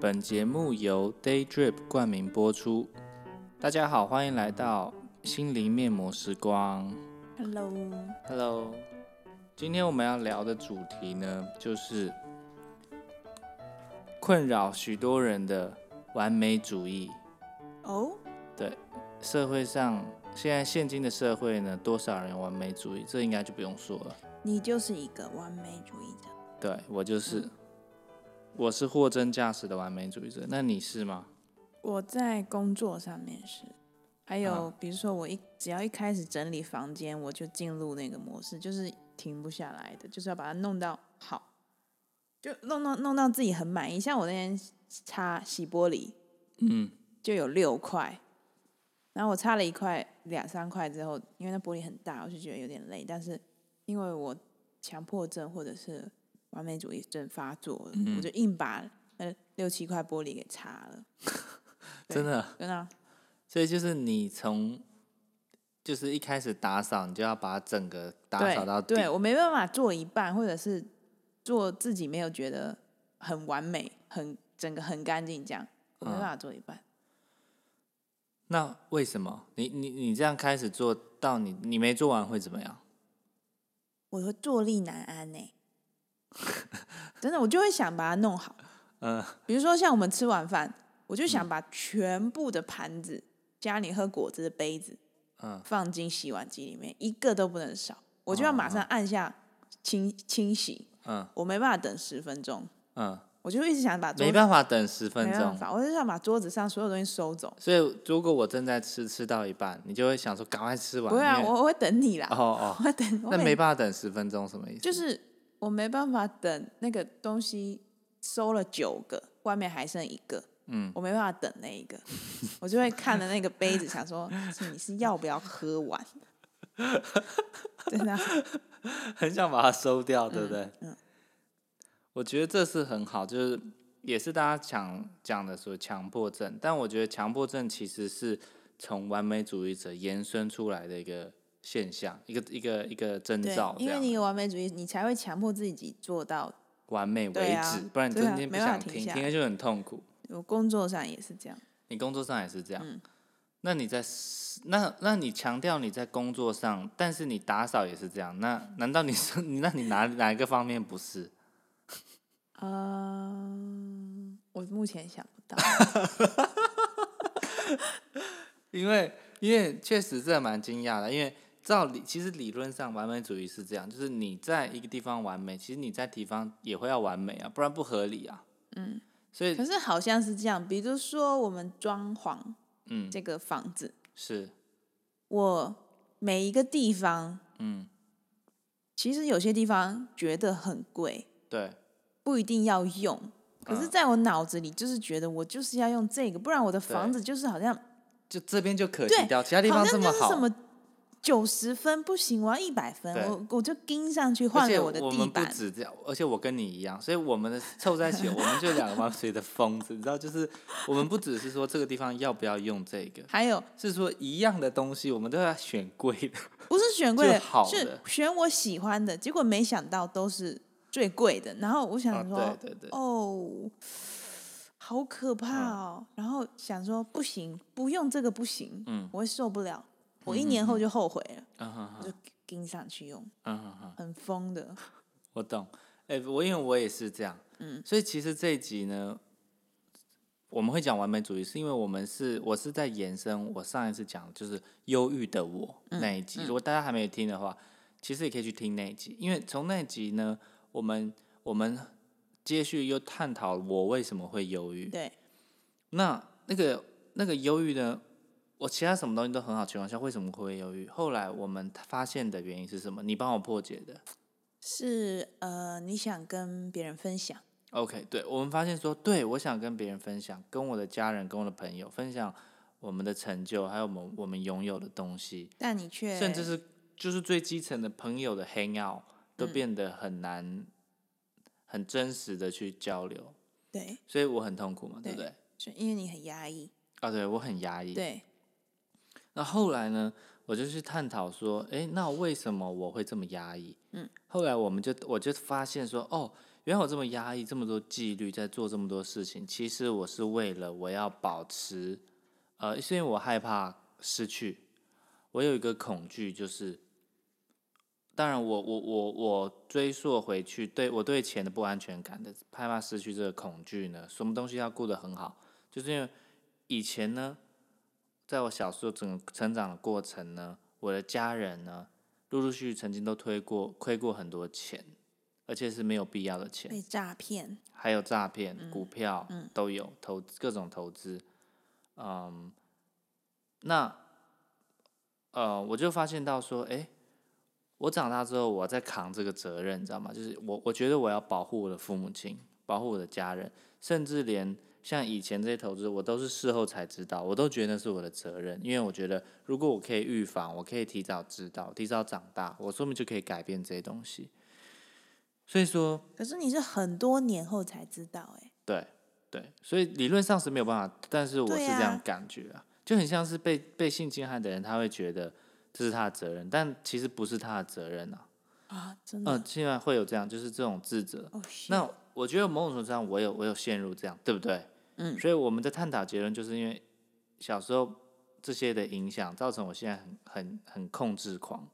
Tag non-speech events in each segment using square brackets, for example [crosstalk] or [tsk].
本节目由 Daydrip 冠名播出。大家好，欢迎来到心灵面膜时光。Hello，Hello，今天我们要聊的主题呢，就是困扰许多人的完美主义。哦，对社会上现在现今的社会呢，多少人有完美主义？这应该就不用说了。你就是一个完美主义者。对我就是，我是货真价实的完美主义者。那你是吗？我在工作上面是，还有啊比如说我一只要一开始整理房间，我就进入那个模式，就是停不下来的，就是要把它弄到好，就弄弄弄到自己很满意。像我那天擦洗玻璃嗯，就有六块，然后我擦了一块两三块之后，因为那玻璃很大，我就觉得有点累。但是因为我强迫症或者是完美主义症发作了，嗯我就硬把那六七块玻璃给擦了。[laughs] 真的。真的啊、所以就是你从就是一开始打扫，你就要把整个打对扫到底。对我没办法做一半，或者是做自己没有觉得很完美、很整个很干净这样，我没嗯办法做一半。那为什么你你你这样开始做到你你没做完会怎么样？我会坐立难安呢、[laughs] 真的，我就会想把它弄好。嗯比如说像我们吃完饭，我就想把全部的盘子家里喝果汁的杯子嗯放进洗碗机里面，一个都不能少。我就要马上按下清清洗，嗯我没办法等十分钟，嗯，我就一直想把桌没办法等十分钟。没办法，我就想把桌子上所有东西收走。所以如果我正在吃吃到一半，你就会想说赶快吃完。不会啊，我我会等你啦，哦哦，我会等。那没办法等十分钟，什么意思？就是我没办法等那个东西收了九个，外面还剩一个，嗯，我没办法等那一个，[laughs] 我就会看着那个杯子，想说 [laughs] 是你是要不要喝完？[laughs] 真的啊、很想把它收掉，对不对？嗯我觉得这是很好，就是也是大家讲讲的说强迫症，但我觉得强迫症其实是从完美主义者延伸出来的一个现象，一个一个一个征兆，，因为你有完美主义，你才会强迫自己做到。完美为止，不然你对啊今天不想听，听了就很痛苦。我工作上也是这样，你工作上也是这样，嗯那你在那那你强调你在工作上，但是你打扫也是这样，那难道你是你 [laughs] 那你哪哪一个方面不是？嗯、我目前想不到。[laughs] 因为因为确实这蛮惊讶的，因为照理其实理论上完美主义是这样，就是你在一个地方完美，其实你在地方也会要完美啊，不然不合理啊。嗯，所以可是好像是这样，比如说我们装潢嗯这个房子，是我每一个地方，嗯其实有些地方觉得很贵，对不一定要用。可是，嗯在我脑子里就是觉得我就是要用这个，不然我的房子就是好像就这边就可对惜掉，其他地方这么好就是什。么九十分不行，我要一百分，我我就盯上去换了的我们不地板。止这样，而且我跟你一样，所以我们的凑在一起，[laughs] 我们就两个完美的疯子，你知道，就是我们不只是说这个地方要不要用这个，还有是说一样的东西，我们都要选贵的。[laughs] 不是选贵的是选我喜欢的，结果没想到都是最贵的。然后我啊想说，对对对，哦，好可怕哦！然后想说不行，不用这个不行，嗯我会受不了。我一年后就后悔了，就盯上去用，嗯哼哼。很疯的。[laughs] 我懂，哎、我因为我也是这样，嗯，所以其实这一集呢，我们会讲完美主义，是因为我们是我是在延伸我上一次讲就是忧郁的我嗯那一集，如果大家还没有听的话，其实也可以去听那一集，因为从那一集呢，我们我们接续又探讨我为什么会忧郁，对，那那个那个忧郁呢，我其他什么东西都很好情况下，为什么会犹豫？后来我们发现的原因是什么？你帮我破解的。是呃，你想跟别人分享，OK，对，我们发现说，对我想跟别人分享，跟我的家人、跟我的朋友分享我们的成就，还有我们我们拥有的东西，但你却甚至是就是最基层的朋友的 hang out 都嗯变得很难、很真实的去交流，对，所以我很痛苦嘛，对不对对？就因为你很压抑，啊，对我很压抑。对，那后来呢，我就去探讨说，诶，那为什么我会这么压抑？嗯，后来我们就我就发现说，哦，原来我这么压抑，这么多纪律，在做这么多事情，其实我是为了我要保持，呃，是因为我害怕失去，我有一个恐惧，就是，当然我我我我追溯回去，对我对钱的不安全感的害怕失去这个恐惧呢，什么东西要顾得很好，就是因为以前呢，在我小时候整个成长的过程呢，我的家人呢，陆陆续续曾经都推过亏过很多钱，而且是没有必要的钱。被诈骗，还有诈骗、股票都有投各种投资，嗯，那呃，我就发现到说，诶，我长大之后，我在扛这个责任，你知道吗？就是我我觉得我要保护我的父母亲，保护我的家人，甚至连像以前这些投资，我都是事后才知道，我都觉得那是我的责任，因为我觉得如果我可以预防，我可以提早知道，提早长大，我说明就可以改变这些东西。所以说，可是你是很多年后才知道、哎，对对，所以理论上是没有办法，但是我是这样啊感觉啊，就很像是被被性侵害的人，他会觉得这是他的责任，但其实不是他的责任啊。啊，真的，嗯，现在会有这样，就是这种自责。那我觉得某种程度上，我有我有陷入这样，对不对？嗯所以我们在探讨结论，就是因为小时候这些的影响，造成我现在很很很控制狂。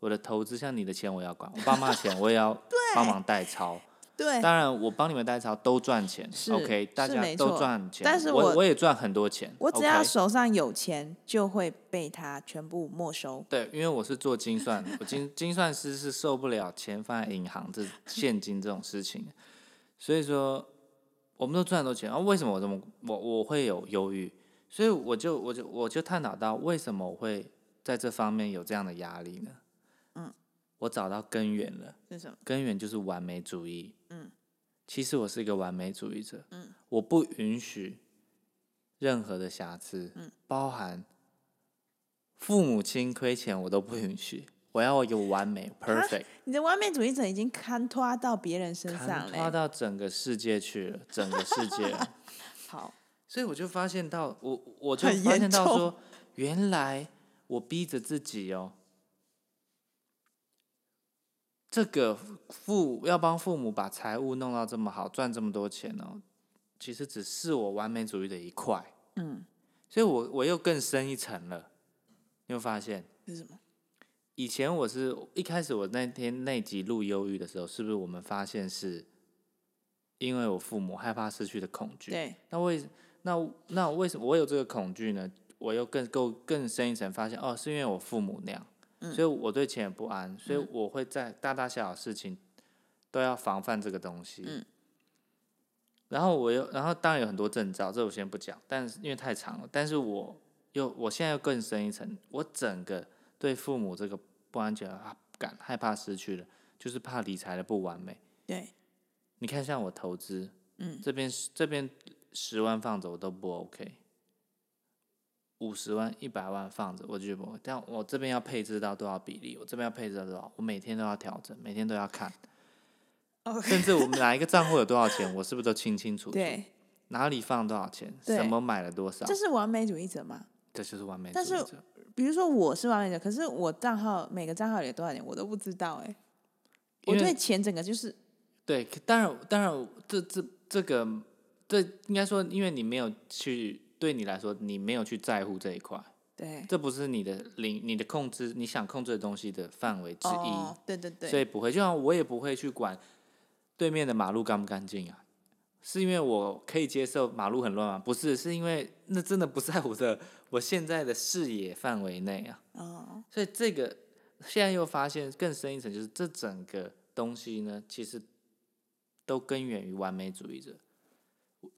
我的投资，像你的钱我要管，我爸妈的钱我也要 [laughs] 帮忙代操。对，当然，我帮你们代操都赚钱，OK，大家都赚钱，但是我我我也赚很多钱，我只要手上有钱，就会被他全部没收。对，因为我是做精算，我精精算师是受不了钱放在银行这现金这种事情，所以说我们都赚很多钱，啊，为什么我这么我我会有忧郁？所以我就我就我就探讨到为什么我会在这方面有这样的压力呢？嗯，我找到根源了。是什么？根源就是完美主义。嗯，其实我是一个完美主义者。嗯，我不允许任何的瑕疵。嗯，包含父母亲亏钱我都不允许。我要有完美 perfect，你的完美主义者已经看拖到别人身上了，拖。到整个世界去了，整个世界。[laughs] 好，所以我就发现到，我我就发现到说，原来我逼着自己哦，这个父要帮父母把财务弄到这么好，赚这么多钱哦，其实只是我完美主义的一块，嗯，所以我我又更深一层了。你会发现，是什么？以前我是一开始我那天那集录忧郁的时候，是不是我们发现是因为我父母害怕失去的恐惧？对，那为那那为什么我有这个恐惧呢？我又更够更深一层，发现哦，是因为我父母那样，嗯所以我对钱也不安，所以我会在大大小小事情都要防范这个东西。嗯然后我又，然后当然有很多征兆，这我先不讲，但是因为太长了，但是我又我现在又更深一层，我整个对父母这个不安全感、害怕失去了，就是怕理财的不完美。对，你看，像我投资，嗯，这边十这边十万放着我都不 OK，五十万、一百万放着我就觉得不 OK，但我这边要配置到多少比例，我这边要配置到多少，我每天都要调整，每天都要看 [laughs] 甚至我们哪一个账户有多少钱，我是不是都清清楚楚？对，哪里放多少钱，什么买了多少这，是完美主义者吗？这就是完美主但是义者。比如说我是完美者，可是我账号每个账号里有多少钱我都不知道哎、我对钱整个就是对，可当然，当然，这这这个，这应该说，因为你没有去，对你来说，你没有去在乎这一块。对这不是你的领你的控制，你想控制的东西的范围之一，哦，对对对，所以不会。就像我也不会去管对面的马路干不干净啊，是因为我可以接受马路很乱吗？不是，是因为那真的不在我的我现在的视野范围内啊。哦，所以这个现在又发现更深一层，就是这整个东西呢，其实都根源于完美主义者。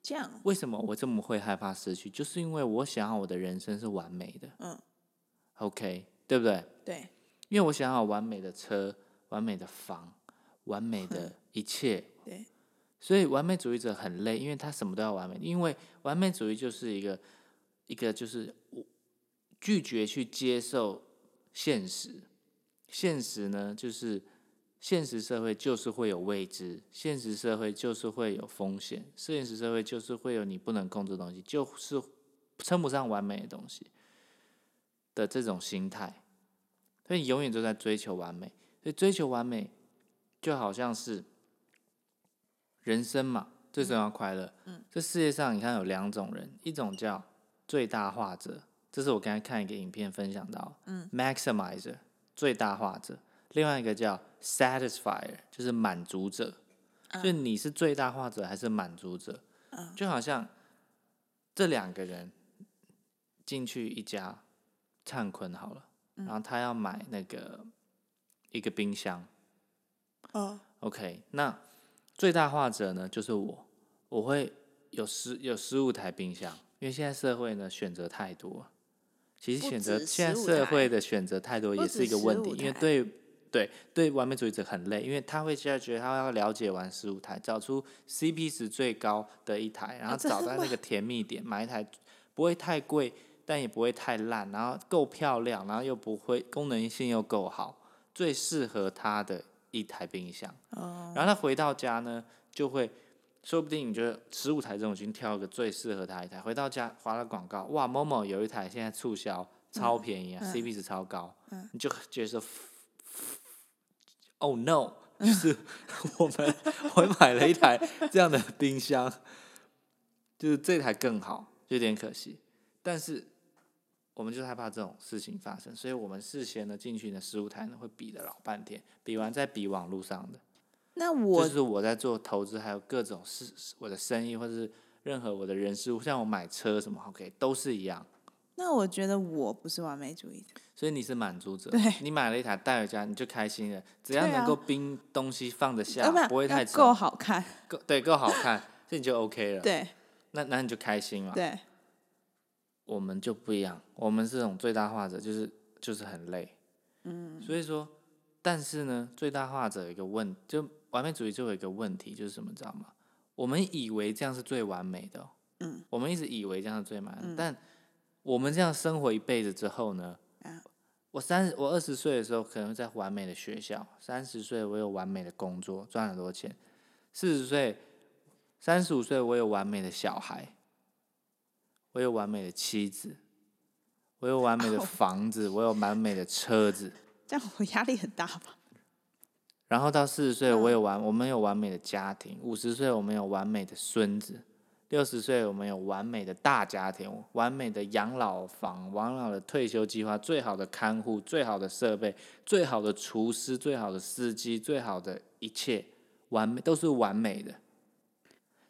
这样为什么我这么会害怕失去？就是因为我想要我的人生是完美的。嗯，OK，对不对？对，因为我想要完美的车、完美的房、完美的一切，对，所以完美主义者很累，因为他什么都要完美。因为完美主义就是一个一个就是我拒绝去接受现实，现实呢就是现实社会就是会有未知，现实社会就是会有风险，现实社会就是会有你不能控制的东西，就是称不上完美的东西的这种心态。所以永远都在追求完美，所以追求完美就好像是人生嘛，最重要快乐。嗯这世界上你看有两种人，一种叫最大化者，这是我刚才看一个影片分享到，嗯，maximizer 最大化者，另外一个叫 satisfier 就是满足者。所以你是最大化者还是满足者？嗯就好像这两个人进去一家灿坤好了，然后他要买那个一个冰箱。哦，OK，那最大化者呢，就是我，我会有十有十五台冰箱，因为现在社会呢选择太多。了，其实选择现在社会的选择太多也是一个问题，因为对对对完美主义者很累，因为他会现在觉得他要了解完十五台，找出 CP 值最高的一台，然后找到那个甜蜜点，买一台不会太贵，但也不会太烂，然后够漂亮，然后又不会功能性又够好，最适合他的一台冰箱。哦，然后他回到家呢，就会说不定你觉得十五台这种已经挑一个最适合他一台，回到家划了广告，哇，某某有一台现在促销超便宜啊、c p 值超高，你就觉得说，Oh no，就是 [laughs] 我们 [laughs] 我买了一台这样的冰箱，就是这台更好，有点可惜，但是。我们就是害怕这种事情发生，所以我们事先呢进去的十五台呢会比了老半天，比完再比网络上的，那我就是我在做投资，还有各种事，我的生意或者是任何我的人事物，像我买车什么，OK，都是一样。那我觉得我不是完美主义者，所以你是满足者对，你买了一台带回家，你就开心了，只要能够冰东西放得下，要不会太要够重，好看，够对够好看，这你就 OK 了。对那那你就开心了。对，我们就不一样，我们这种最大化者就是就是很累，嗯，所以说，但是呢，最大化者有一个问，就完美主义就有一个问题，就是什么，知道吗？我们以为这样是最完美的、嗯，我们一直以为这样是最完美的，但我们这样生活一辈子之后呢，啊我三我二十岁的时候可能在完美的学校，三十岁我有完美的工作，赚很多钱，四十岁、三十五岁我有完美的小孩，我有完美的妻子，我有完美的哦房子，我有完美的车子，这样我压力很大吧？[laughs] 然后到四十岁我有完，我们有完美的家庭，五十岁我们有完美的孙子，六十岁我们有完美的大家庭，完美的养老房，完老的退休计划，最好的看护，最好的设备，最好的厨师，最好的司机，最好的一切，完美都是完美的，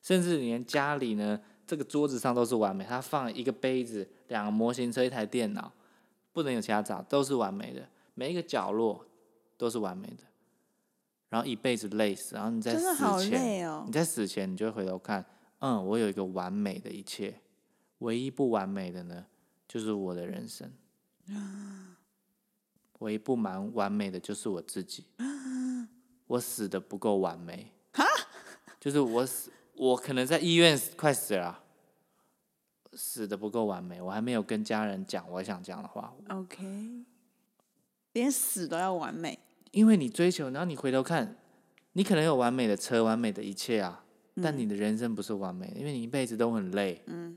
甚至连家里呢，这个桌子上都是完美，它放一个杯子、两个模型车、一台电脑，不能有其他杂，都是完美的，每一个角落都是完美的。然后一辈子累死，然后你在死前，哦。你在死前，你就会回头看，嗯，我有一个完美的一切，唯一不完美的呢，就是我的人生，[gasps] 唯一不蛮完美的就是我自己，[gasps] 我死的不够完美，就是我死，我可能在医院快死了啊，死的不够完美，我还没有跟家人讲我想讲的话，OK，连死都要完美，因为你追求，然后你回头看，你可能有完美的车，完美的一切啊，但你的人生不是完美的，因为你一辈子都很累，嗯，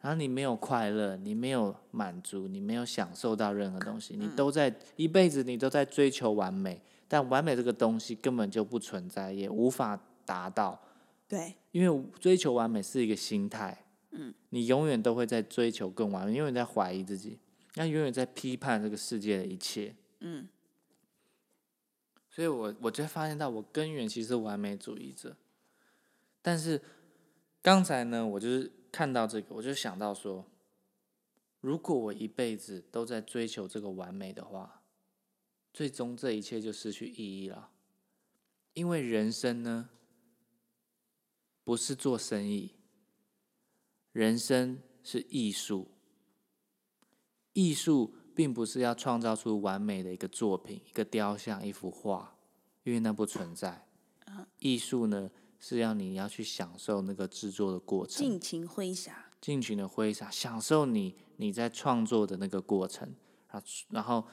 然后你没有快乐，你没有满足，你没有享受到任何东西，你都在一辈子你都在追求完美，但完美这个东西根本就不存在，也无法达到，对，因为追求完美是一个心态，嗯，你永远都会在追求更完美，永远在怀疑自己，那永远在批判这个世界的一切，嗯，所以我我就发现到我根源其实是完美主义者，但是刚才呢，我就是看到这个，我就想到说，如果我一辈子都在追求这个完美的话，最终这一切就失去意义了，因为人生呢，不是做生意，人生是艺术，艺术并不是要创造出完美的一个作品、一个雕像、一幅画，因为那不存在。艺术呢，是要你要去享受那个制作的过程，尽情挥洒，尽情的挥洒，享受你你在创作的那个过程，然后然后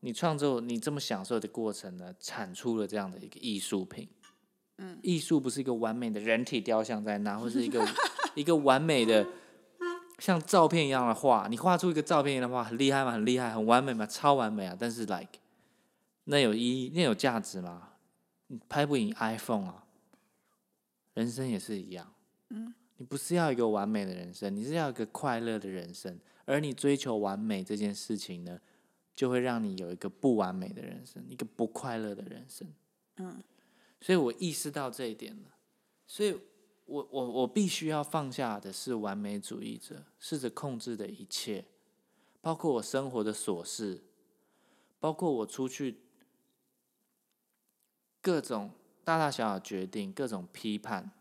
你创作你这么享受的过程呢，产出了这样的一个艺术品。嗯，艺术不是一个完美的人体雕像在那，[laughs] 或是一个一个完美的像照片一样的画，你画出一个照片一样的画，很厉害吗？很厉害，很完美吗？超完美啊！但是 like 那有意义，那有价值吗？你拍不赢 iPhone 啊，人生也是一样。嗯，你不是要一个完美的人生，你是要一个快乐的人生。而你追求完美这件事情呢，就会让你有一个不完美的人生，一个不快乐的人生。嗯，所以我意识到这一点了。所以我我我必须要放下的是完美主义者，试着控制的一切，包括我生活的琐事，包括我出去各种大大小小决定，各种批判。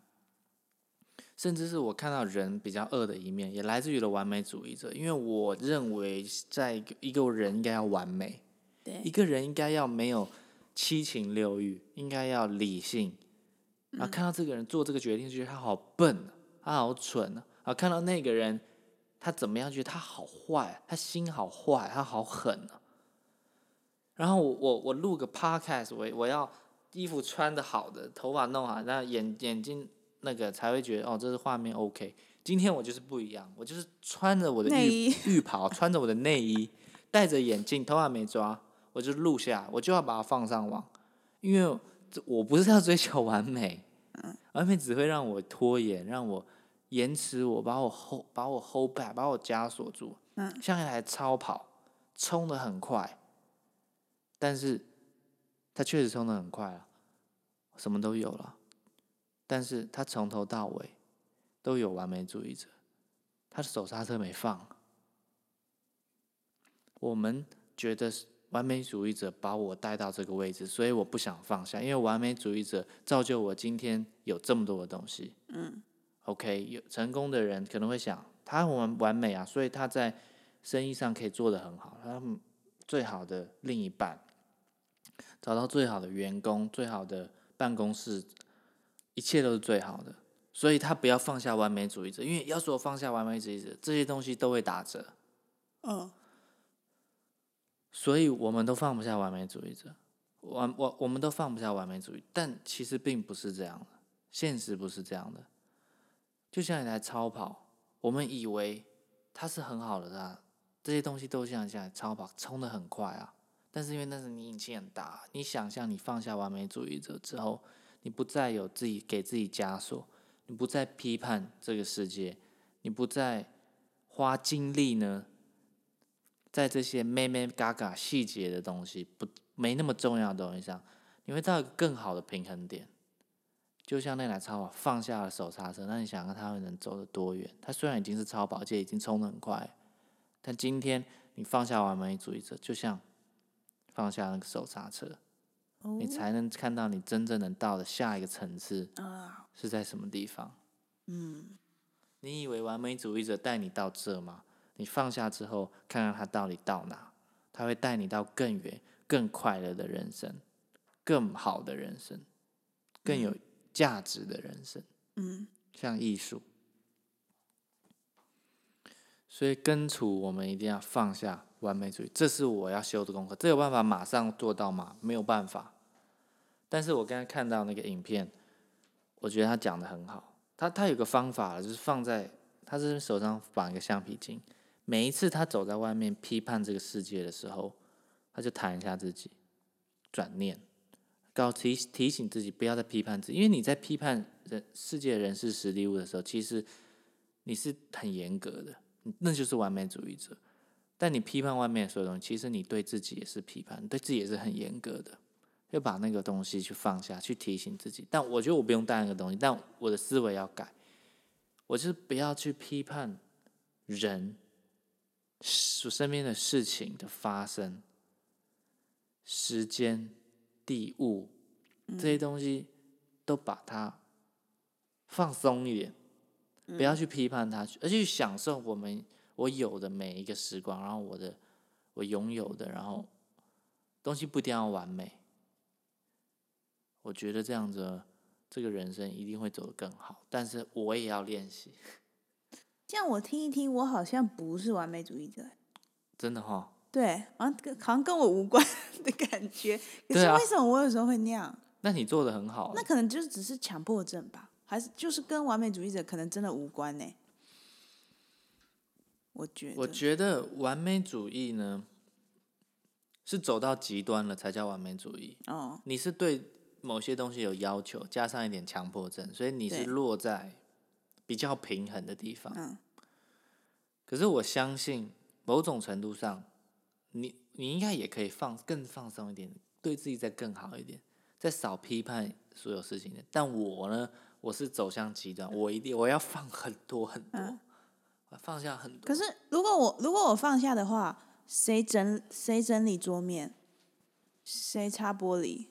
甚至是我看到人比较恶的一面，也来自于了完美主义者。因为我认为，在一个一个人应该要完美，对，一个人应该要没有七情六欲，应该要理性。然后看到这个人做这个决定，就觉得他好笨，他好蠢啊！啊，看到那个人他怎么样，觉得他好坏，他心好坏，他好狠啊！然后我我我录个 podcast，我我要衣服穿的好的，头发弄好，那眼眼睛。那个才会觉得哦，这是画面 OK。今天我就是不一样，我就是穿着我的浴 [laughs] 浴袍，穿着我的内衣，戴着眼镜，头发没抓，我就录下，我就要把它放上网，因为我不是要追求完美，完美只会让我拖延，让我延迟，我把我 hold 把我 hold back，把我枷锁住。嗯，像一台超跑，冲的很快，但是它确实冲的很快啊，什么都有了。但是他从头到尾都有完美主义者，他的手刹车没放。我们觉得完美主义者把我带到这个位置，所以我不想放下，因为完美主义者造就我今天有这么多的东西。嗯，OK，有成功的人可能会想，他完完美啊，所以他在生意上可以做得很好，他最好的另一半，找到最好的员工，最好的办公室。一切都是最好的，所以他不要放下完美主义者，因为要说放下完美主义者，这些东西都会打折。嗯，所以我们都放不下完美主义者，完我我们都放不下完美主义，但其实并不是这样的，现实不是这样的。就像一台超跑，我们以为它是很好的，它这些东西都像像超跑冲的很快啊，但是因为那是你引擎很大，你想象你放下完美主义者之后。你不再有自己给自己枷锁，你不再批判这个世界，你不再花精力呢，在这些咩咩嘎嘎细节的东西不没那么重要的东西上，你会到一个更好的平衡点。就像那台超跑放下了手刹车，那你想看它会能走得多远？它虽然已经是超跑，而且已经冲得很快，但今天你放下完美主义者，就像放下那个手刹车。你才能看到你真正能到的下一个层次是在什么地方？嗯，你以为完美主义者带你到这吗？你放下之后，看看他到底到哪？他会带你到更远、更快乐的人生，更好的人生，更有价值的人生。嗯，像艺术。所以根除，我们一定要放下完美主义，这是我要修的功课。这有办法马上做到吗？没有办法。但是我刚才看到那个影片，我觉得他讲的很好。他他有个方法，就是放在他是手上绑一个橡皮筋，每一次他走在外面批判这个世界的时候，他就弹一下自己，转念，告提提醒自己不要再批判自己，因为你在批判人世界人事实力物的时候，其实你是很严格的，那就是完美主义者。但你批判外面所有东西，其实你对自己也是批判，对自己也是很严格的。要把那个东西去放下去提醒自己，但我觉得我不用带那个东西，但我的思维要改，我就是不要去批判人，所身边的事情的发生，时间、地物这些东西都把它放松一点，不要去批判它，而去享受我们我有的每一个时光，然后我的我拥有的，然后东西不一定要完美。我觉得这样子，这个人生一定会走得更好。但是我也要练习。这样我听一听，我好像不是完美主义者。真的哈？对，好像好像跟我无关的感觉。可是为什么我有时候会那样？那你做的很好。那可能就是只是强迫症吧？还是就是跟完美主义者可能真的无关呢？我觉得。我觉得完美主义呢，是走到极端了才叫完美主义。哦。你是对。某些东西有要求，加上一点强迫症，所以你是落在比较平衡的地方。嗯，可是我相信某种程度上，你你应该也可以放更放松一点，对自己再更好一点，再少批判所有事情的。但我呢，我是走向极端，我一定我要放很多很多，放下很多。可是如果我如果我放下的话，谁整谁整理桌面，谁擦玻璃，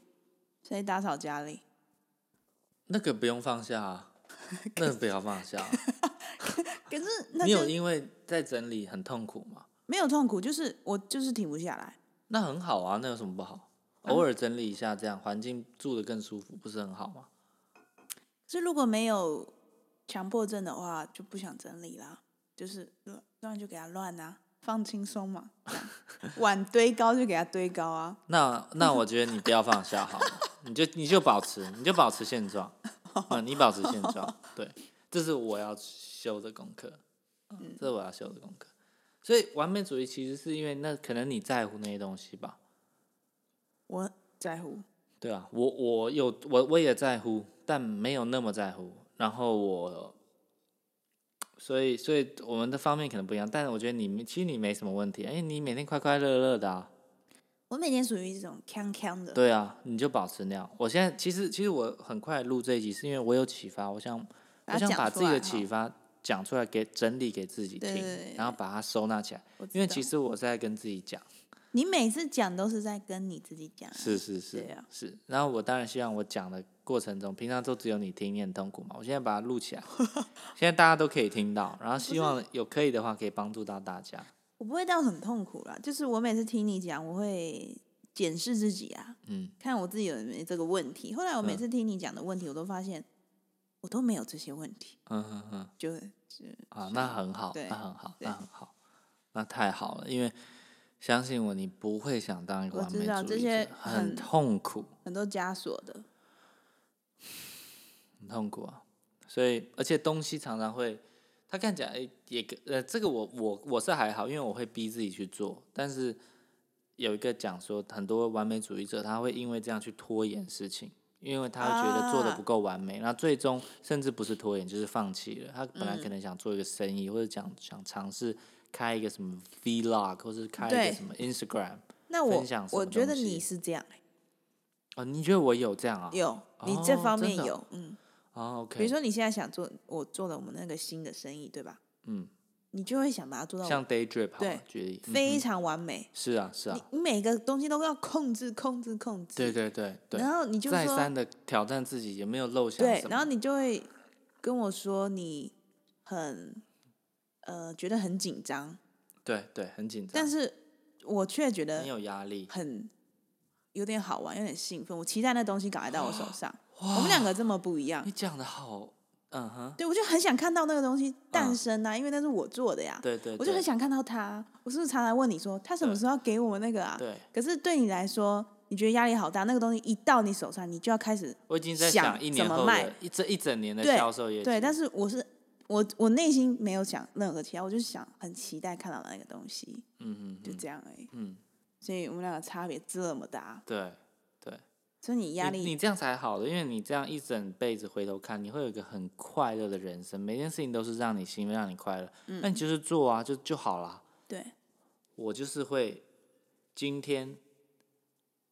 谁打扫家里？那个不用放下啊，[laughs] 那不要放下啊。[laughs] 可是 [laughs] 那你有因为在整理很痛苦吗？没有痛苦，就是我就是停不下来。那很好啊，那有什么不好？嗯偶尔整理一下，这样环境住的更舒服，不是很好吗？是如果没有强迫症的话，就不想整理啦，就是乱乱就给它乱啊，放轻松嘛，碗堆高就给它堆高啊。那那我觉得你不要放下好了，你就你就保持，你就保持现状，嗯，[laughs] 你保持现状，对，这是我要修的功课，嗯，这是我要修的功课。所以完美主义其实是因为那可能你在乎那些东西吧，我在乎，对啊，我我有我我也在乎，但没有那么在乎。然后我，所以所以我们的方面可能不一样，但是我觉得你其实你没什么问题，哎，你每天快快乐乐的啊，我每天属于这种锵锵的。对啊，你就保持那样。我现在其实其实我很快录这一集，是因为我有启发，我想我想把自己的启发讲出来给整理给自己听，对对对然后把它收纳起来。因为其实我在跟自己讲，你每次讲都是在跟你自己讲、啊，是是是、对啊是。然后我当然希望我讲的过程中，平常都只有你听，你很痛苦嘛。我现在把它录起来，[laughs] 现在大家都可以听到，然后希望有可以的话，可以帮助到大家。我不会到很痛苦啦，就是我每次听你讲，我会检视自己啊，嗯，看我自己有没有这个问题。后来我每次听你讲的问题，我都发现我都没有这些问题，嗯嗯嗯。就啊，那很好，那很好，那很好，那太好了，因为相信我，你不会想当一个完美主义道这些者，很很痛苦，很多枷锁的。很痛苦啊。所以，而且东西常常会，他看起来也跟呃，这个我我我是还好，因为我会逼自己去做，但是有一个讲说，很多完美主义者他会因为这样去拖延事情。因为他会觉得做的不够完美，那、最终甚至不是拖延，就是放弃了。他本来可能想做一个生意，或者想想尝试开一个什么 vlog，或是开一对个什么 Instagram。那我我觉得你是这样、欸，哦，你觉得我有这样啊？有你这方面有，嗯，哦，OK。比如说你现在想做我做了我们那个新的生意，对吧？嗯，你就会想把它做到像 day 了对举例，嗯非嗯常完美。是啊是啊你，每个东西都要控制、控制、控制。对对对对。然后你就说再三的挑战自己，有没有漏下对，然后你就会跟我说你很呃觉得很紧张，对对，很紧张，但是我却觉得很有压力。很有点好玩，有点兴奋。我期待那东西赶快到我手上。我们两个这么不一样。你，讲的好，嗯哼，对我就很想看到那个东西诞生啊，因为那是我做的呀。对对，我就很想看到他。我是不是常常问你说他什么时候要给我们那个啊？对，可是对你来说，你觉得压力好大，那个东西一到你手上，你就要开始我已经在想想一年后怎么卖。的一这一整年的销售业绩。对，但是我是我我内心没有想任何其他，我就是想很期待看到那个东西，嗯嗯就这样而已。嗯，所以我们两个差别这么大，对对，所以你压力你你这样才好的，因为你这样一整辈子回头看，你会有一个很快乐的人生，每件事情都是让你兴奋、让你快乐。嗯那你就是做啊，就就好了。对我就是会今天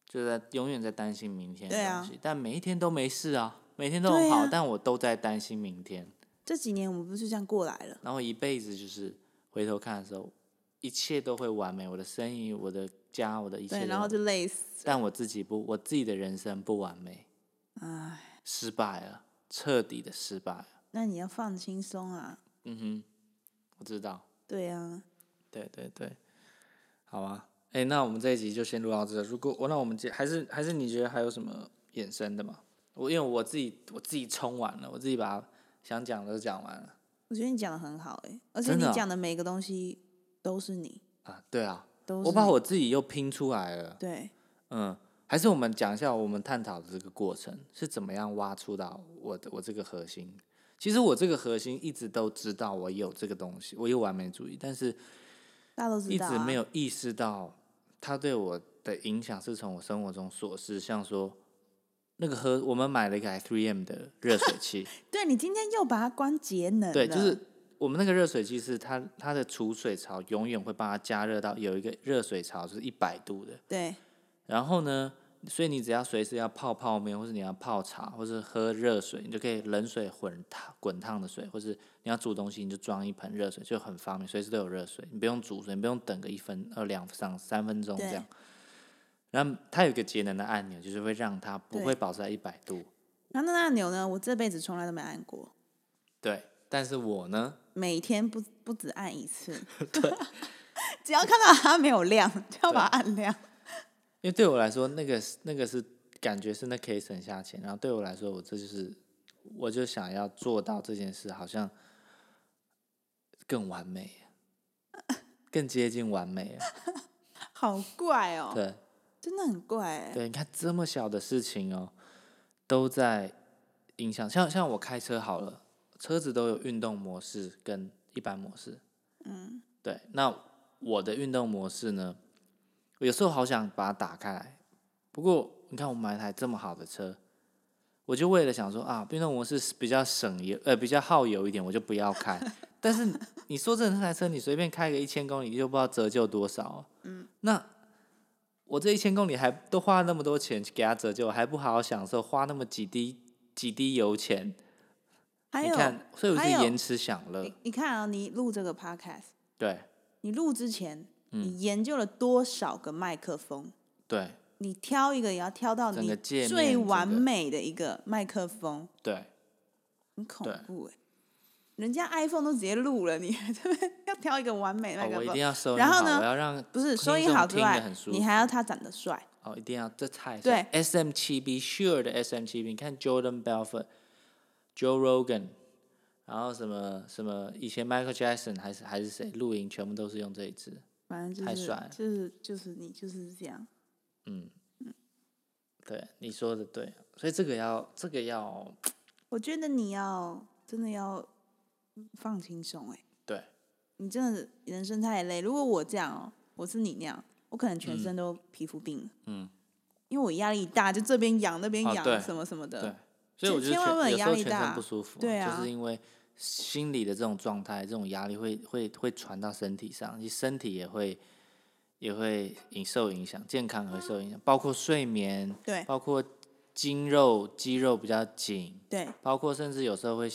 就在永远在担心明天的对啊东西，但每一天都没事啊，每天都很好，啊但我都在担心明天。这几年我们不是这样过来了，然后一辈子就是回头看的时候，一切都会完美，我的生意、我的家、我的一切对，然后就累死，但我自己不，我自己的人生不完美，唉，失败了，彻底的失败了。那你要放轻松啊，嗯哼，我知道，对啊，对对对，好啊。哎，那我们这一集就先录到这。如果我那我们接还是还是你觉得还有什么衍生的吗？我因为我自己我自己冲完了，我自己把想讲的都讲完了。我觉得你讲的很好哎、而且你讲的每个东西都是你，啊。对啊，我把我自己又拼出来了。对嗯，还是我们讲一下我们探讨的这个过程是怎么样挖出到我的我这个核心。其实我这个核心一直都知道我有这个东西，我有完美主义，但是大家都知道、啊，一直没有意识到它对我的影响是从我生活中琐事，像说那个喝，我们买了一台 3M 的热水器，[laughs] 对你今天又把它关节能对，就是我们那个热水器是它它的储水槽永远会帮它加热到有一个热水槽是一百度的，对然后呢，所以你只要随时要泡泡面，或是你要泡茶，或是喝热水，你就可以冷水混烫滚烫的水，或是你要煮东西，你就装一盆热水，就很方便，随时都有热水，你不用煮水，你不用等个一分呃两上三分钟这样。然后它有一个节能的按钮，就是会让它不会保持在一百度。然后那按钮呢，我这辈子从来都没按过，对，但是我呢，每天不不止按一次。[laughs] [laughs] 对只要看到它没有亮，就要把它按亮。[laughs] 因为对我来说，那个是那个是感觉是那可以省下钱，然后对我来说，我这就是我就想要做到这件事，好像更完美，更接近完美了。好怪哦，对真的很怪哎。对，你看这么小的事情哦，都在影响。像像我开车好了，车子都有运动模式跟一般模式。嗯，对。那我的运动模式呢，有时候好想把它打开来，不过你看我买一台这么好的车，我就为了想说啊，运动模式是比较省油，呃，比较耗油一点，我就不要开。[laughs] 但是你说真的，这台车你随便开个一千公里，你就不知道折旧多少啊。嗯，那我这一千公里还都花了那么多钱给它折旧，还不好好享受，花那么几滴几滴油钱，还有，你看，所以我是延迟享乐你。看啊，你录这个 podcast，对你录之前，嗯你研究了多少个麦克风？对你挑一个也要挑到你最完美的一个麦克风，对，很恐怖哎、人家 iPhone 都直接录了，你还 [laughs] 这边要挑一个完美的麦哦，我一克风，定要收音然后呢好我要让不是收音好之外你还要他长得帅。哦，一定要这太对 S M 七 B Sure 的 S M 七 B，你看 Jordan Belfort、Joe Rogan，然后什么什么以前 Michael Jackson 还是还是谁录音，全部都是用这一支。反正就是太帅了就是就是你就是这样，嗯对，你说的对，所以这个要这个要 [tsk] 我觉得你要真的要放轻松哎、对你真的人生太累。如果我这样哦、我是你那样，我可能全身都皮肤病了。嗯，因为我压力大，就这边痒那边痒，什么什么的。对，所以我觉得有时候全身不舒服，对啊就是因为心理的这种状态，这种压力会会会传到身体上，你身体也会也会影受影响，健康也会受影响，包括睡眠，对包括筋肉肌肉比较紧，对。包括甚至有时候会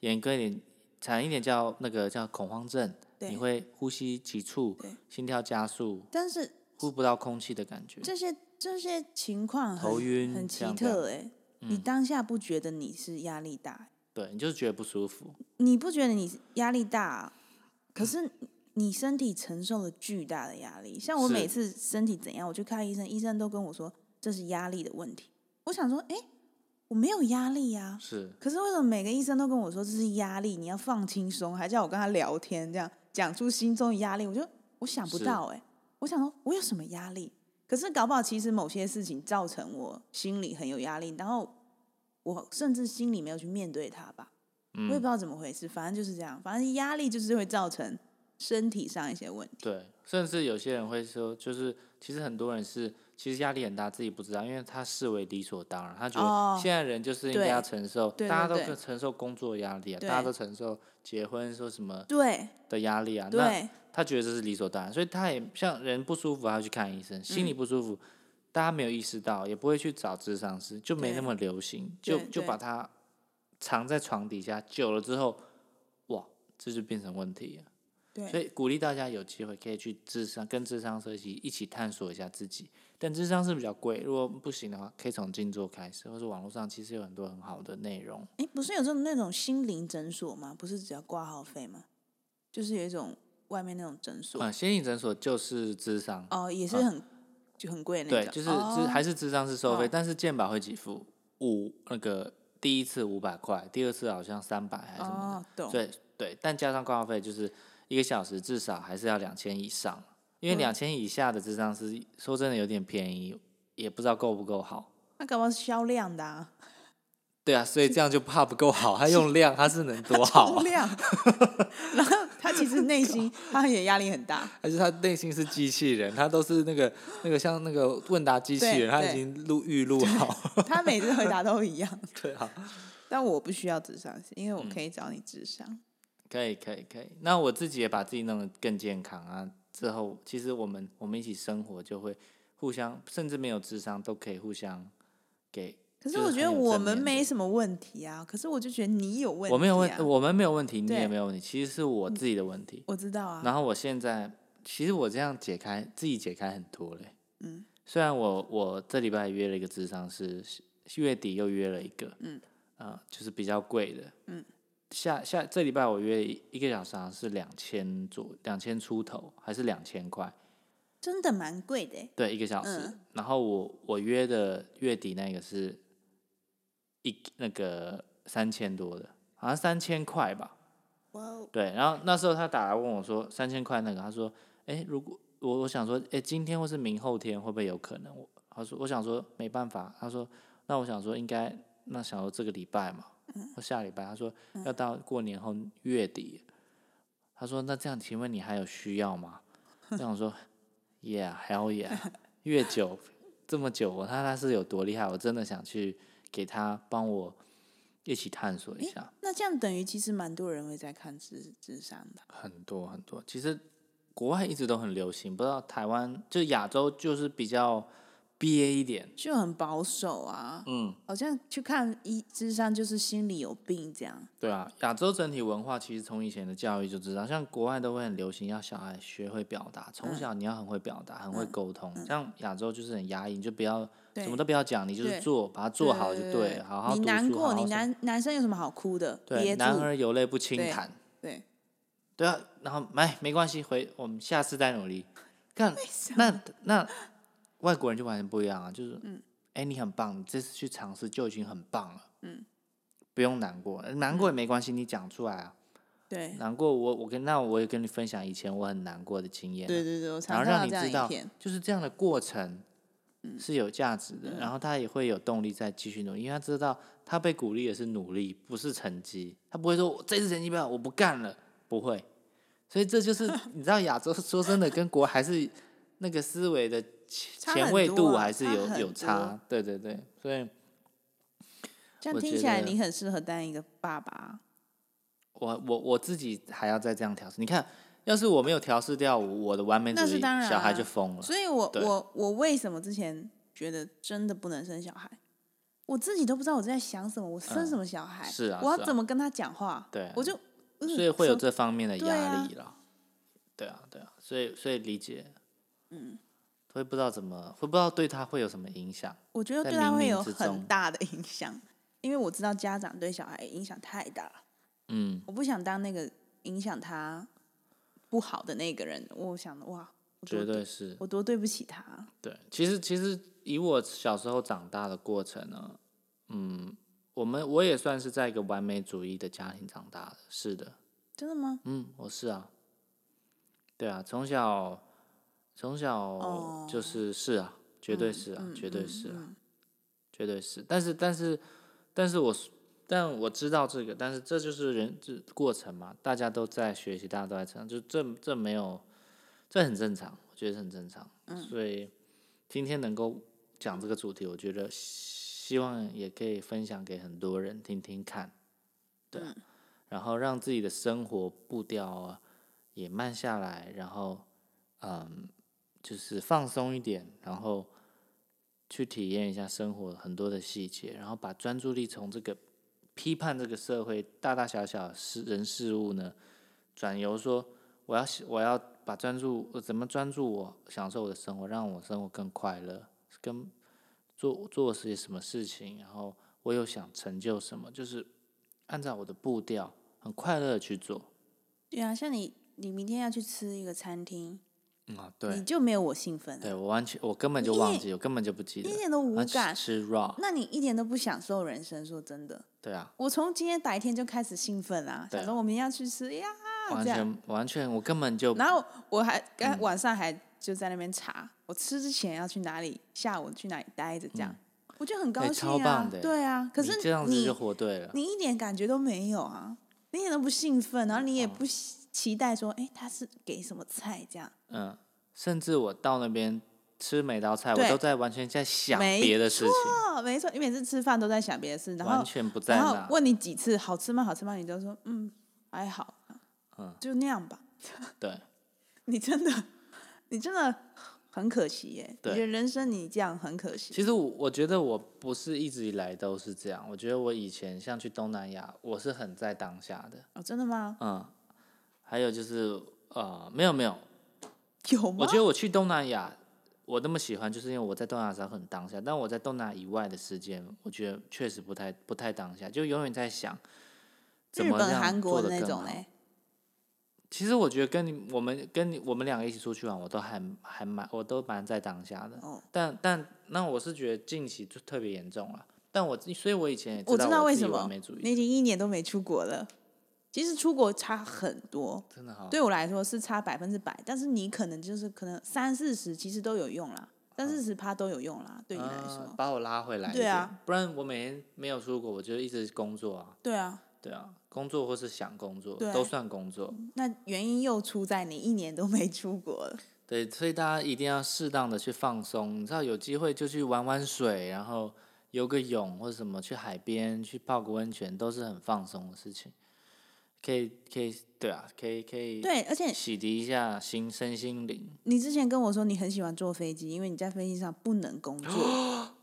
严格一点，惨一点叫那个叫恐慌症，对。你会呼吸急促，心跳加速，但是呼不到空气的感觉。这些这些情况很头晕很奇这样这你当下不觉得你是压力大、对你就是觉得不舒服，你不觉得你压力大啊、可是你身体承受了巨大的压力。像我每次身体怎样，我去看医生，医生都跟我说这是压力的问题。我想说，哎、我没有压力呀、是可是为什么每个医生都跟我说这是压力，你要放轻松，还叫我跟他聊天，这样讲出心中的压力？我就我想不到哎、我想说我有什么压力？可是搞不好其实某些事情造成我心里很有压力，然后我甚至心里没有去面对它吧。我也不知道怎么回事，反正就是这样。反正压力就是会造成身体上一些问题。对，甚至有些人会说，就是其实很多人是其实压力很大，自己不知道，因为他视为理所当然，他觉哦得现在人就是应该要承受，对大家都承受工作压力啊，大家都承受结婚说什么对。的压力啊，那对他觉得这是理所当然，所以他也像人不舒服，他要去看医生，心嗯里不舒服，大家没有意识到，也不会去找智商师，就没那么流行，就对对。就把它藏在床底下，久了之后，哇，这就变成问题了。所以鼓励大家有机会可以去智商跟智商设计一起探索一下自己，但智商是比较贵，如果不行的话，可以从静坐开始，或者网络上其实有很多很好的内容。哎，不是有这种那种心灵诊所吗？不是只要挂号费吗？就是有一种外面那种诊所，啊，心理诊所就是智商，哦，也是很、就很贵的那对，种，就是哦智还是智商是收费，哦但是健保会给付五那个第一次五百块，第二次好像三百还是什么的，，对对，但加上挂号费就是一个小时至少还是要两千以上，因为嗯两千以下的智商是说真的有点便宜，也不知道够不够好。那搞不好是销量的啊，对啊，所以这样就怕不够好，他用量他是能多好啊？量，[laughs] 然后他他其实内心 [laughs] 他也压力很大。而且他内心是机器人，他都是那个那个像那个问答机器人，他已对经录预录好。他每次回答都一样，[laughs] 对啊，但我不需要智商因为我嗯可以找你智商。可以可以可以。那我自己也把自己弄得更健康啊。之后其实我们我们一起生活就会互相，甚至没有智商都可以互相给。可是我觉得我们没什么问题啊，可是我就觉得你有问题、啊。我没有问，我们没有问题，你也没有问题，其实是我自己的问题。我知道啊。然后我现在，其实我这样解开自己解开很多嘞。嗯。虽然我我这礼拜约了一个智商是月底又约了一个，嗯，啊、就是比较贵的，嗯。下下这礼拜我约一一个小时好像是两千左两千出头，还是两千块？真的蛮贵的欸，对，一个小时。嗯然后我我约的月底那个是一那个三千多的，好像三千块吧。哇哦，对，然后那时候他打来问我说三千块那个，他说，哎，如果我我想说，哎，今天或是明后天会不会有可能？我他说我想说没办法，他说那我想说应该那想说这个礼拜嘛，或下礼拜，他说要到过年后月底，他说那这样请问你还有需要吗？[laughs] 我想说，Yeah hell yeah，[laughs] 越久这么久，我看他是有多厉害，我真的想去给他帮我一起探索一下。那这样等于其实蛮多人会在看智智商的。很多很多，其实国外一直都很流行，不知道台湾就亚洲就是比较憋一点。就很保守啊，嗯，好像去看医智商就是心里有病这样。对啊，亚洲整体文化其实从以前的教育就知道，像国外都会很流行要小孩学会表达，从小你要很会表达，很会沟通。像亚洲就是很压抑，你就不要什么都不要讲，你就是做，把它做好就对好好你难过，你男男生有什么好哭的？对，男儿有泪不轻对弹。对，对啊，然后哎，没关系，回我们下次再努力。看，[laughs] 那那外国人就完全不一样啊，就是，哎、你很棒，你这次去尝试就已经很棒了，嗯，不用难过，难过也没关系，你讲出来啊，对，难过我我跟那我也跟你分享以前我很难过的经验啊、对对对，我然后让你知道。，就是这样的过程是有价值的，然后他也会有动力再继续努力，因为他知道他被鼓励的是努力，不是成绩。他不会说我这次成绩不好，我不干了，不会。所以这就是 [laughs] 你知道亚洲说真的跟国还是那个思维的差前卫度还是有有差，对对对，所以这样听起来，你很适合当一个爸爸。我我我自己还要再这样调试。你看，要是我没有调试掉我我的完美主义，那是当然小孩啊就疯了。所以我我我为什么之前觉得真的不能生小孩？我自己都不知道我在想什么，我生什么小孩？是啊我要怎么跟他讲话？对啊我就，嗯所以会有这方面的压力了。对啊，对啊，所以所以理解，嗯，会不知道怎么，会不知道对他会有什么影响。我觉得对他会有很大的影响，因为我知道家长对小孩影响太大了，嗯，我不想当那个影响他不好的那个人。我想，哇，我绝对是。我多对不起他。对，其实其实以我小时候长大的过程呢，嗯，我们我也算是在一个完美主义的家庭长大的，是的，真的吗？嗯，我是啊，对啊，从小从小就是、是啊，绝对是啊，绝对是啊，绝对是。但是但是但是我但我知道这个，但是这就是人这过程嘛，大家都在学习，大家都在成长，就这这没有，这很正常，我觉得很正常。所以今天能够讲这个主题，我觉得希望也可以分享给很多人听听看，对，然后让自己的生活步调啊也慢下来，然后嗯，就是放松一点，然后去体验一下生活很多的细节，然后把专注力从这个批判这个社会大大小小事人事物呢，转由说我要我要把专注我怎么专注我享受我的生活，让我生活更快乐，跟做做些什么事情，然后我有想成就什么，就是按照我的步调很快乐去做。对啊，像你，你明天要去吃一个餐厅，嗯啊，你，就没有我兴奋了，对我完全我根本就忘记，我根本就不记得，一点都无感。吃 raw，那你一点都不享受人生，说真的。对啊，我从今天白天就开始兴奋啦、啊想说我明天要去吃呀，完。全完全我根本就然后我还晚上还就在那边查，我吃之前要去哪里，下午去哪里待着，这样、我就很高哎兴啊。超棒的对啊，可是你这样子就活对了。你一点感觉都没有啊。你一点都不兴奋，然后你也不期期待说，哎、他是给什么菜这样？嗯，甚至我到那边吃每道菜，我都在完全在想别的事情，哦，没错，你每次吃饭都在想别的事，然后完全不在然后那。问你几次好吃吗？好吃吗？你就说嗯还好，嗯，就那样吧。对，[laughs] 你真的，你真的很可惜耶！你对人生你这样很可惜。其实我我觉得我不是一直以来都是这样，我觉得我以前像去东南亚，我是很在当下的，哦，真的吗？嗯，还有就是呃，没有没有，有吗？我觉得我去东南亚，我那么喜欢，就是因为我在东南亚的时候很当下，但我在东南亚以外的时间，我觉得确实不太不太当下，就永远在想怎日本、么样韩国的种嘞，其实我觉得跟你我们跟你我们两个一起出去玩，我都还还蛮我都蛮在当下的。哦但但那我是觉得近期就特别严重了。但我所以，我以前也我知道我自己为什么你已经一年都没出国了。其实出国差很多，真的哈。对我来说是差百分之百，但是你可能就是可能三四十其实都有用啦，三四十趴都有用啦，对你来啊说。把我拉回来对啊不然我每天没有出国，我就一直工作啊，对啊，对啊，工作或是想工作都算工作，那原因又出在你一年都没出国了。对，所以大家一定要适当的去放松，你知道有机会就去玩玩水，然后游个泳或者什么，去海边去泡个温泉，都是很放松的事情，可以可以，对啊，可以可以，对，而且洗涤一下心身心灵。你之前跟我说你很喜欢坐飞机，因为你在飞机上不能工作，[gasps] [laughs]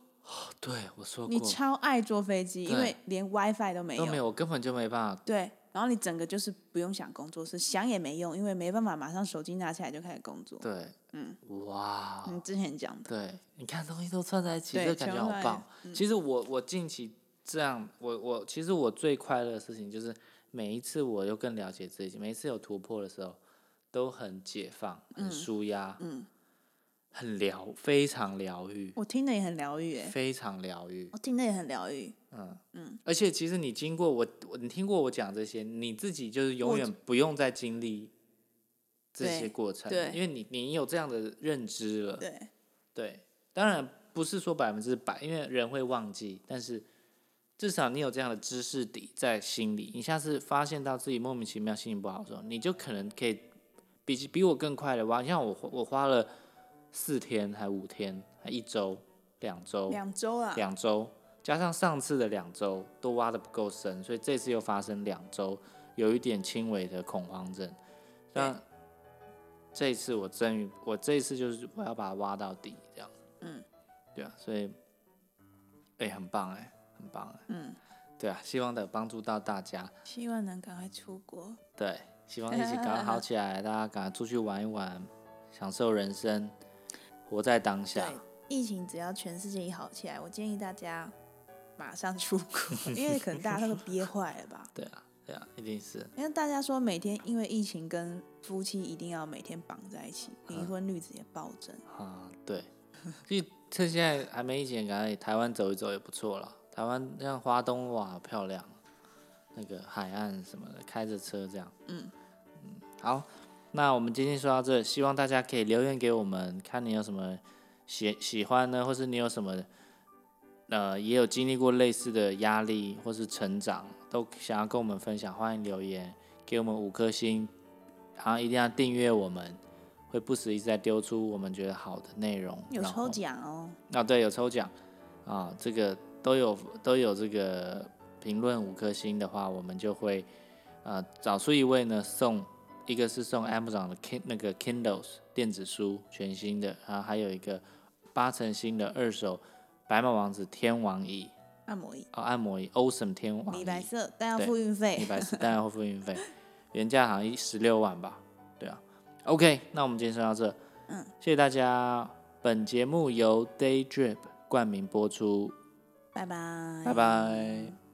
对我说过你超爱坐飞机，因对为连 WiFi 都没有。都没有，我根本就没办法。对，然后你整个就是不用想工作是，想也没用，因为没办法马上手机拿起来就开始工作。对，嗯，哇，你之前讲的，对，你看东西都串在一起，对这感觉好棒。嗯其实我我近期这样，我我其实我最快乐的事情就是每一次我又更了解自己，每一次有突破的时候，都很解放，很舒压，嗯，很疗，非常疗愈，我听的也很疗愈，哎，非常疗愈。我听的也很疗愈。嗯嗯而且其实你经过我，你听过我讲这些，你自己就是永远不用再经历这些过程，对因为你你有这样的认知了，对，对，当然不是说百分之百，因为人会忘记，但是至少你有这样的知识底在心里，你下次发现到自己莫名其妙心情不好的时候，你就可能可以比比我更快的挖。像我我花了四天，还五天，还一周、两周、两周啊，两周，加上上次的两周都挖的不够深，所以这次又发生两周有一点轻微的恐慌症。那这一次我终于，我这一次就是我要把它挖到底，这样。嗯，对啊，所以，哎、很棒哎、很棒哎、嗯，对啊，希望的帮助到大家。希望能赶快出国。对，希望一起赶快好起来，大家赶快出去玩一玩，享受人生，活在当下对。，疫情只要全世界一好起来，我建议大家马上出国，[laughs] 因为可能大家都憋坏了吧。[laughs] 对啊，对啊，一定是。因为大家说每天因为疫情跟夫妻一定要每天绑在一起，离嗯婚率直接暴增。啊，对，所以趁现在还没疫情，赶快台湾走一走也不错了。台湾像花东哇，好漂亮，那个海岸什么的，开着车这样。嗯嗯，好，那我们今天说到这，希望大家可以留言给我们，看你有什么喜喜欢呢，或是你有什么呃也有经历过类似的压力或是成长，都想要跟我们分享，欢迎留言给我们五颗星，然后一定要订阅我们。会不时一直在丢出我们觉得好的内容，有抽奖哦，啊，对，有抽奖啊，这个都有都有这个评论五颗星的话，我们就会呃找出一位呢送，一个是送 Amazon 的 Kin 那个 Kindles 电子书全新的，然后还有一个八成新的二手白马王子天王椅按摩椅，哦按摩椅 Awesome 天王米，白色，但要付运费。米白色，[laughs] 但要付运费，原价好像一十六万吧，对啊。OK，那我们今天说到这，嗯，谢谢大家。本节目由 Day Drip 冠名播出，拜拜，拜拜。